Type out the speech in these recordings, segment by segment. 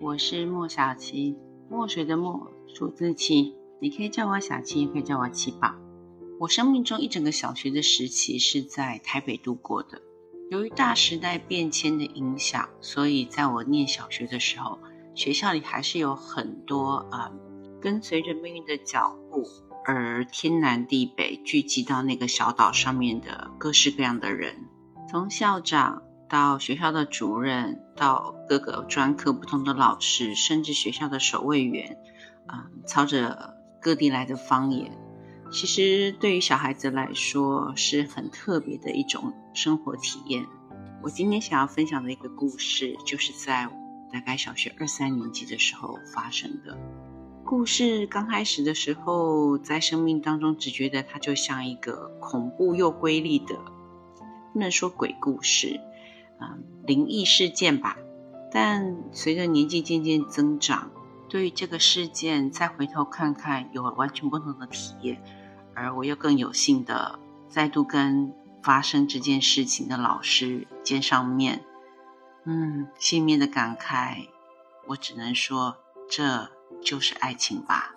我是莫小七，墨水的墨，数字七，你可以叫我小七，也可以叫我七宝。我生命中一整个小学的时期是在台北度过的。由于大时代变迁的影响，所以在我念小学的时候，学校里还是有很多啊，跟随着命运的脚步而天南地北聚集到那个小岛上面的各式各样的人，从校长。到学校的主任，到各个专科不同的老师，甚至学校的守卫员，啊，操着各地来的方言，其实对于小孩子来说是很特别的一种生活体验。我今天想要分享的一个故事，就是在大概小学二三年级的时候发生的。故事刚开始的时候，在生命当中只觉得它就像一个恐怖又瑰丽的，不能说鬼故事。嗯，灵异事件吧。但随着年纪渐渐增长，对于这个事件再回头看看，有完全不同的体验。而我又更有幸的再度跟发生这件事情的老师见上面，嗯，心里面的感慨，我只能说这就是爱情吧。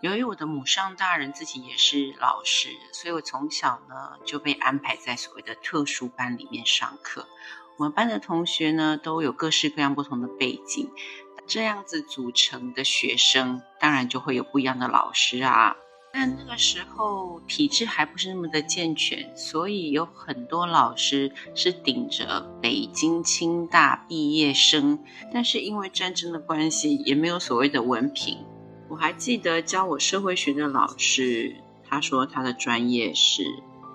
由于我的母上大人自己也是老师，所以我从小呢就被安排在所谓的特殊班里面上课。我们班的同学呢，都有各式各样不同的背景，这样子组成的学生，当然就会有不一样的老师啊。但那个时候体制还不是那么的健全，所以有很多老师是顶着北京清大毕业生，但是因为战争的关系，也没有所谓的文凭。我还记得教我社会学的老师，他说他的专业是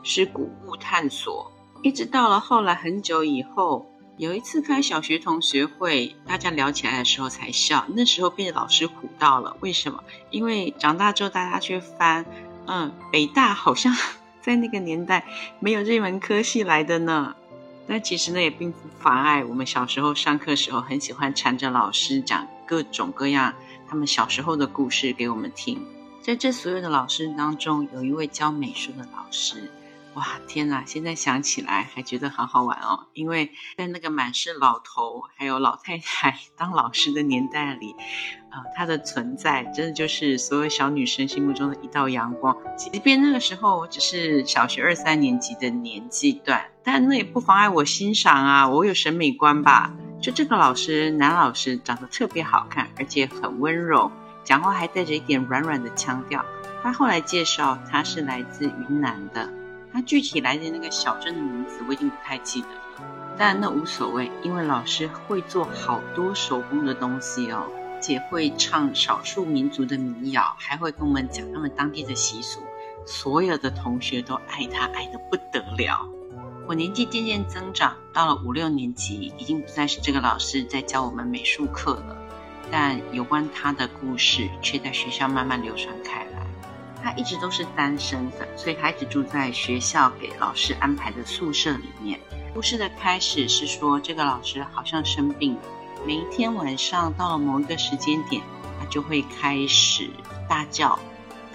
是古物探索。一直到了后来很久以后，有一次开小学同学会，大家聊起来的时候才笑。那时候被老师唬到了，为什么？因为长大之后大家去翻，嗯，北大好像 在那个年代没有这门科系来的呢。但其实呢，也并不妨碍我们小时候上课时候很喜欢缠着老师讲各种各样他们小时候的故事给我们听。在这所有的老师当中，有一位教美术的老师。哇天哪！现在想起来还觉得好好玩哦，因为在那个满是老头还有老太太当老师的年代里，啊，他的存在真的就是所有小女生心目中的一道阳光。即便那个时候我只是小学二三年级的年纪段，但那也不妨碍我欣赏啊，我有审美观吧。就这个老师，男老师长得特别好看，而且很温柔，讲话还带着一点软软的腔调。他后来介绍，他是来自云南的。他具体来的那个小镇的名字我已经不太记得了，但那无所谓，因为老师会做好多手工的东西哦，且会唱少数民族的民谣，还会跟我们讲他们当地的习俗，所有的同学都爱他爱得不得了。我年纪渐渐增长，到了五六年级，已经不再是这个老师在教我们美术课了，但有关他的故事却在学校慢慢流传开来。他一直都是单身的，所以他一直住在学校给老师安排的宿舍里面。故事的开始是说，这个老师好像生病了，每一天晚上到了某一个时间点，他就会开始大叫。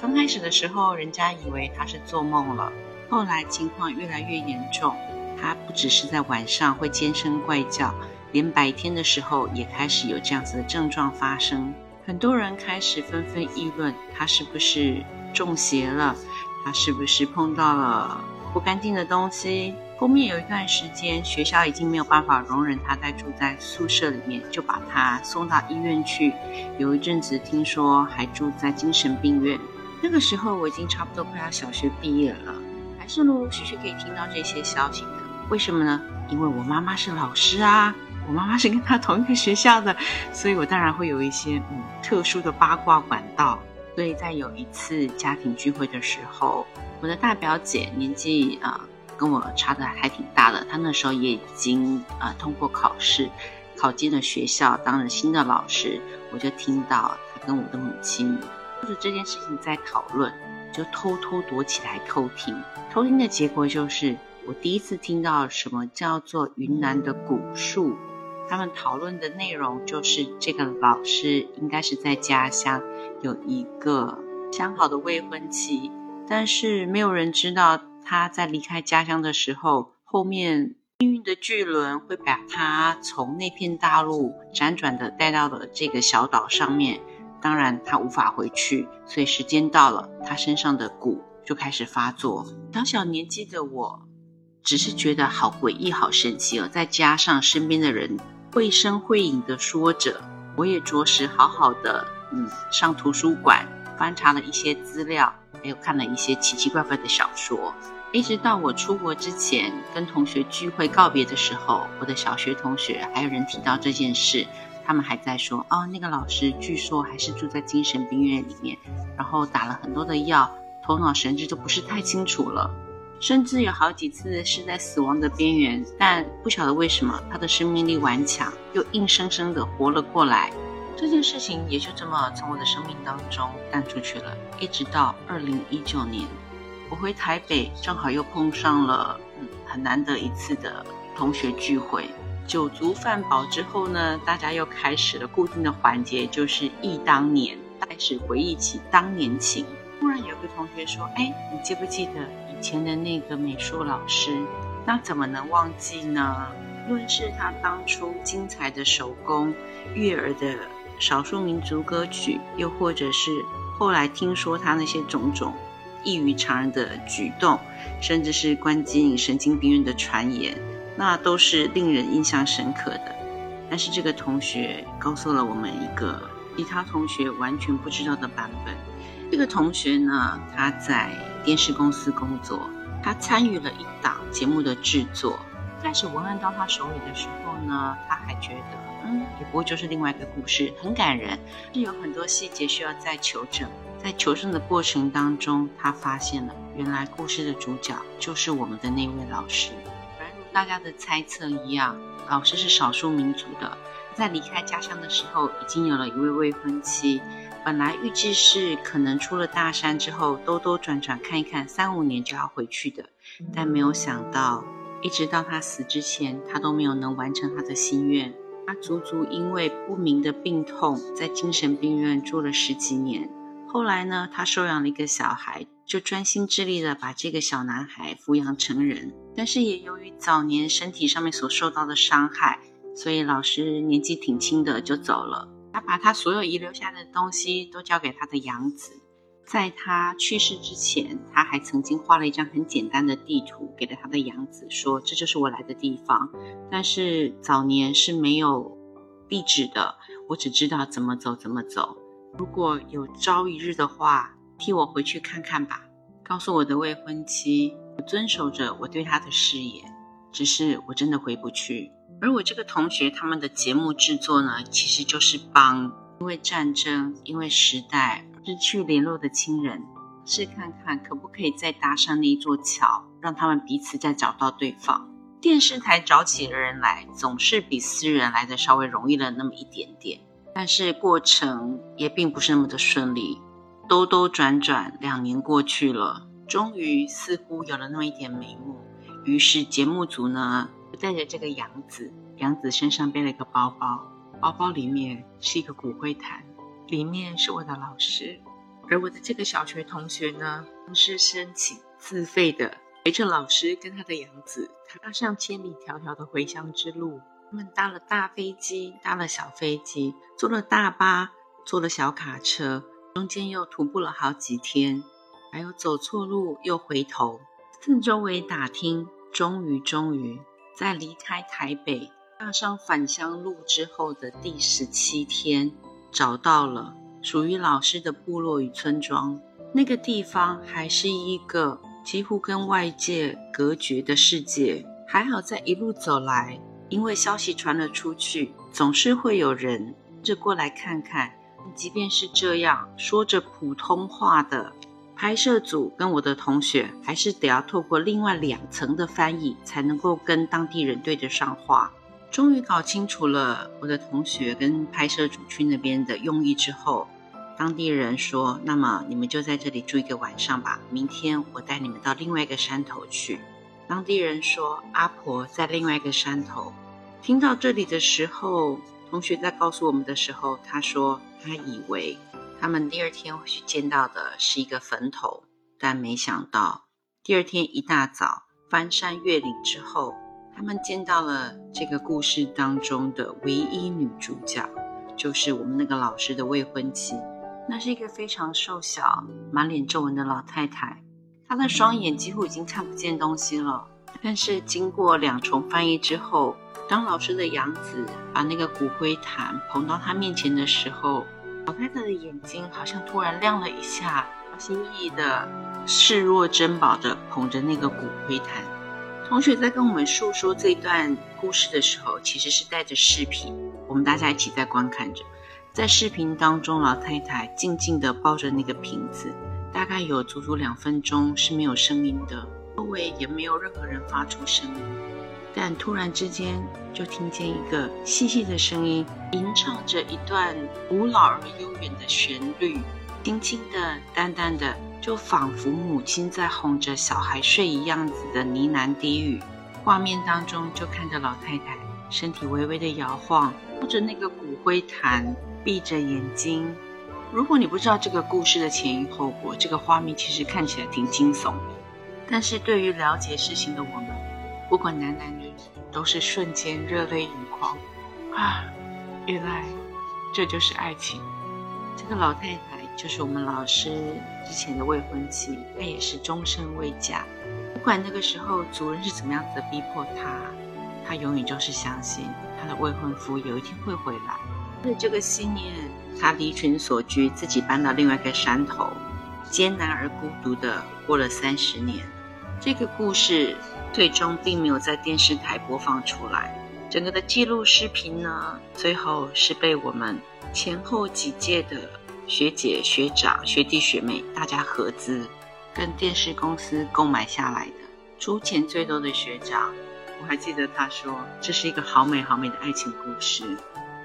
刚开始的时候，人家以为他是做梦了，后来情况越来越严重，他不只是在晚上会尖声怪叫，连白天的时候也开始有这样子的症状发生。很多人开始纷纷议论，他是不是？中邪了，他是不是碰到了不干净的东西？后面有一段时间，学校已经没有办法容忍他再住在宿舍里面，就把他送到医院去。有一阵子听说还住在精神病院。那个时候我已经差不多快要小学毕业了，还是陆陆续续可以听到这些消息的。为什么呢？因为我妈妈是老师啊，我妈妈是跟他同一个学校的，所以我当然会有一些嗯特殊的八卦管道。所以在有一次家庭聚会的时候，我的大表姐年纪啊跟我差的还挺大的，她那时候也已经啊通过考试，考进了学校，当了新的老师。我就听到她跟我的母亲就是这件事情在讨论，就偷偷躲起来偷听。偷听的结果就是，我第一次听到什么叫做云南的古树。他们讨论的内容就是这个老师应该是在家乡有一个相好的未婚妻，但是没有人知道他在离开家乡的时候，后面命运的巨轮会把他从那片大陆辗转的带到了这个小岛上面。当然，他无法回去，所以时间到了，他身上的蛊就开始发作。小小年纪的我，只是觉得好诡异、好神奇哦。再加上身边的人绘声绘影的说着，我也着实好好的，嗯，上图书馆翻查了一些资料，还有看了一些奇奇怪怪的小说。一直到我出国之前，跟同学聚会告别的时候，我的小学同学还有人提到这件事，他们还在说：“哦，那个老师据说还是住在精神病院里面，然后打了很多的药，头脑神志都不是太清楚了，甚至有好几次是在死亡的边缘，但不晓得为什么他的生命力顽强，又硬生生的活了过来。”这件事情也就这么从我的生命当中淡出去了，一直到二零一九年。我回台北，正好又碰上了嗯很难得一次的同学聚会。酒足饭饱之后呢，大家又开始了固定的环节，就是忆当年，开始回忆起当年情。突然有个同学说：“哎，你记不记得以前的那个美术老师？那怎么能忘记呢？论是他当初精彩的手工、悦耳的少数民族歌曲，又或者是后来听说他那些种种。”异于常人的举动，甚至是关进神经病院的传言，那都是令人印象深刻的。但是这个同学告诉了我们一个其他同学完全不知道的版本。这个同学呢，他在电视公司工作，他参与了一档节目的制作。开始文案到他手里的时候呢，他还觉得，嗯，也不过就是另外一个故事，很感人，是有很多细节需要再求证。在求证的过程当中，他发现了原来故事的主角就是我们的那位老师。而如大家的猜测一样，老师是少数民族的，在离开家乡的时候已经有了一位未婚妻。本来预计是可能出了大山之后兜兜转转看一看，三五年就要回去的，但没有想到，一直到他死之前，他都没有能完成他的心愿。他足足因为不明的病痛，在精神病院住了十几年。后来呢，他收养了一个小孩，就专心致力的把这个小男孩抚养成人。但是也由于早年身体上面所受到的伤害，所以老师年纪挺轻的就走了。他把他所有遗留下的东西都交给他的养子。在他去世之前，他还曾经画了一张很简单的地图给了他的养子，说这就是我来的地方。但是早年是没有地址的，我只知道怎么走怎么走。如果有朝一日的话，替我回去看看吧。告诉我的未婚妻，我遵守着我对她的誓言。只是我真的回不去。而我这个同学他们的节目制作呢，其实就是帮因为战争、因为时代失去联络的亲人，试看看可不可以再搭上那一座桥，让他们彼此再找到对方。电视台找起人来，总是比私人来的稍微容易了那么一点点。但是过程也并不是那么的顺利，兜兜转转，两年过去了，终于似乎有了那么一点眉目。于是节目组呢，带着这个杨子，杨子身上背了一个包包，包包里面是一个骨灰坛，里面是我的老师，而我的这个小学同学呢，是申请自费的，陪着老师跟他的杨子，踏上千里迢迢的回乡之路。他们搭了大飞机，搭了小飞机，坐了大巴，坐了小卡车，中间又徒步了好几天，还有走错路又回头，四周围打听，终于终于在离开台北，踏上返乡路之后的第十七天，找到了属于老师的部落与村庄。那个地方还是一个几乎跟外界隔绝的世界，还好在一路走来。因为消息传了出去，总是会有人这过来看看。即便是这样，说着普通话的拍摄组跟我的同学，还是得要透过另外两层的翻译，才能够跟当地人对得上话。终于搞清楚了我的同学跟拍摄组去那边的用意之后，当地人说：“那么你们就在这里住一个晚上吧，明天我带你们到另外一个山头去。”当地人说，阿婆在另外一个山头。听到这里的时候，同学在告诉我们的时候，他说他以为他们第二天会去见到的是一个坟头，但没想到第二天一大早翻山越岭之后，他们见到了这个故事当中的唯一女主角，就是我们那个老师的未婚妻。那是一个非常瘦小、满脸皱纹的老太太，她的双眼几乎已经看不见东西了。但是经过两重翻译之后，当老师的养子把那个骨灰坛捧到她面前的时候，老太太的眼睛好像突然亮了一下，小心翼翼的视若珍宝的捧着那个骨灰坛。同学在跟我们诉说这段故事的时候，其实是带着视频，我们大家一起在观看着。在视频当中，老太太静静地抱着那个瓶子，大概有足足两分钟是没有声音的，周围也没有任何人发出声音。但突然之间，就听见一个细细的声音吟唱着一段古老而悠远的旋律，轻轻的、淡淡的。就仿佛母亲在哄着小孩睡一样子的呢喃低语，画面当中就看着老太太身体微微的摇晃，抱着那个骨灰坛，闭着眼睛。如果你不知道这个故事的前因后果，这个画面其实看起来挺惊悚的。但是对于了解事情的我们，不管男男女女，都是瞬间热泪盈眶啊！原来这就是爱情。这个老太太。就是我们老师之前的未婚妻，她也是终身未嫁。不管那个时候族人是怎么样子的逼迫她，她永远就是相信她的未婚夫有一天会回来。为了这个信念，她离群所居，自己搬到另外一个山头，艰难而孤独的过了三十年。这个故事最终并没有在电视台播放出来。整个的记录视频呢，最后是被我们前后几届的。学姐、学长、学弟、学妹，大家合资跟电视公司购买下来的。出钱最多的学长，我还记得他说：“这是一个好美好美的爱情故事。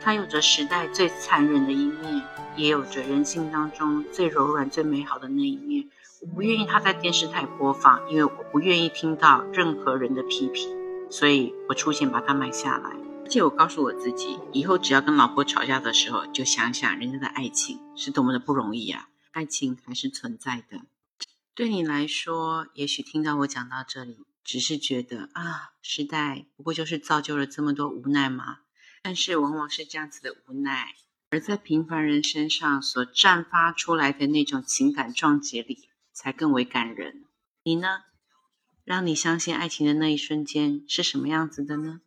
它有着时代最残忍的一面，也有着人性当中最柔软、最美好的那一面。我不愿意它在电视台播放，因为我不愿意听到任何人的批评，所以我出钱把它买下来。”而且我告诉我自己，以后只要跟老婆吵架的时候，就想想人家的爱情是多么的不容易啊！爱情还是存在的。对你来说，也许听到我讲到这里，只是觉得啊，时代不过就是造就了这么多无奈吗。但是往往是这样子的无奈，而在平凡人身上所绽放出来的那种情感撞击力，才更为感人。你呢？让你相信爱情的那一瞬间是什么样子的呢？